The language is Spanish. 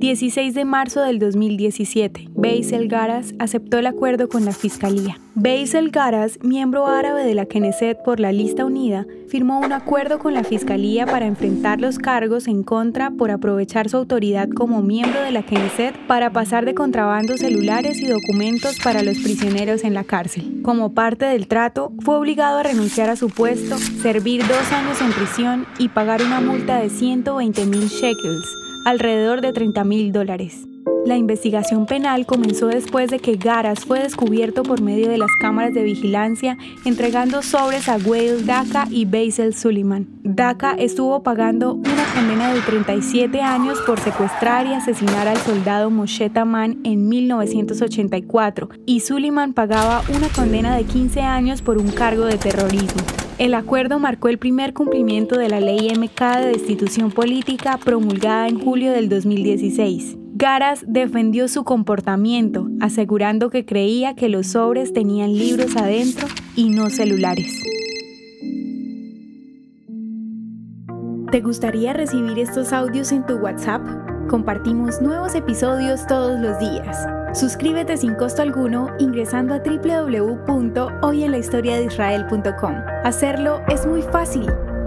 16 de marzo del 2017, Basil Garas aceptó el acuerdo con la Fiscalía. Basil Garas, miembro árabe de la Knesset por la Lista Unida, firmó un acuerdo con la Fiscalía para enfrentar los cargos en contra por aprovechar su autoridad como miembro de la Knesset para pasar de contrabando celulares y documentos para los prisioneros en la cárcel. Como parte del trato, fue obligado a renunciar a su puesto, servir dos años en prisión y pagar una multa de 120 mil shekels, alrededor de 30 mil dólares. La investigación penal comenzó después de que Garas fue descubierto por medio de las cámaras de vigilancia entregando sobres a Wade Daka y Basil Suleiman. Daka estuvo pagando una condena de 37 años por secuestrar y asesinar al soldado Moshe Taman en 1984 y Suleiman pagaba una condena de 15 años por un cargo de terrorismo. El acuerdo marcó el primer cumplimiento de la ley MK de destitución política promulgada en julio del 2016. Garas defendió su comportamiento, asegurando que creía que los sobres tenían libros adentro y no celulares. ¿Te gustaría recibir estos audios en tu WhatsApp? Compartimos nuevos episodios todos los días. Suscríbete sin costo alguno ingresando a www.hoyenlahistoriadeisrael.com. Hacerlo es muy fácil.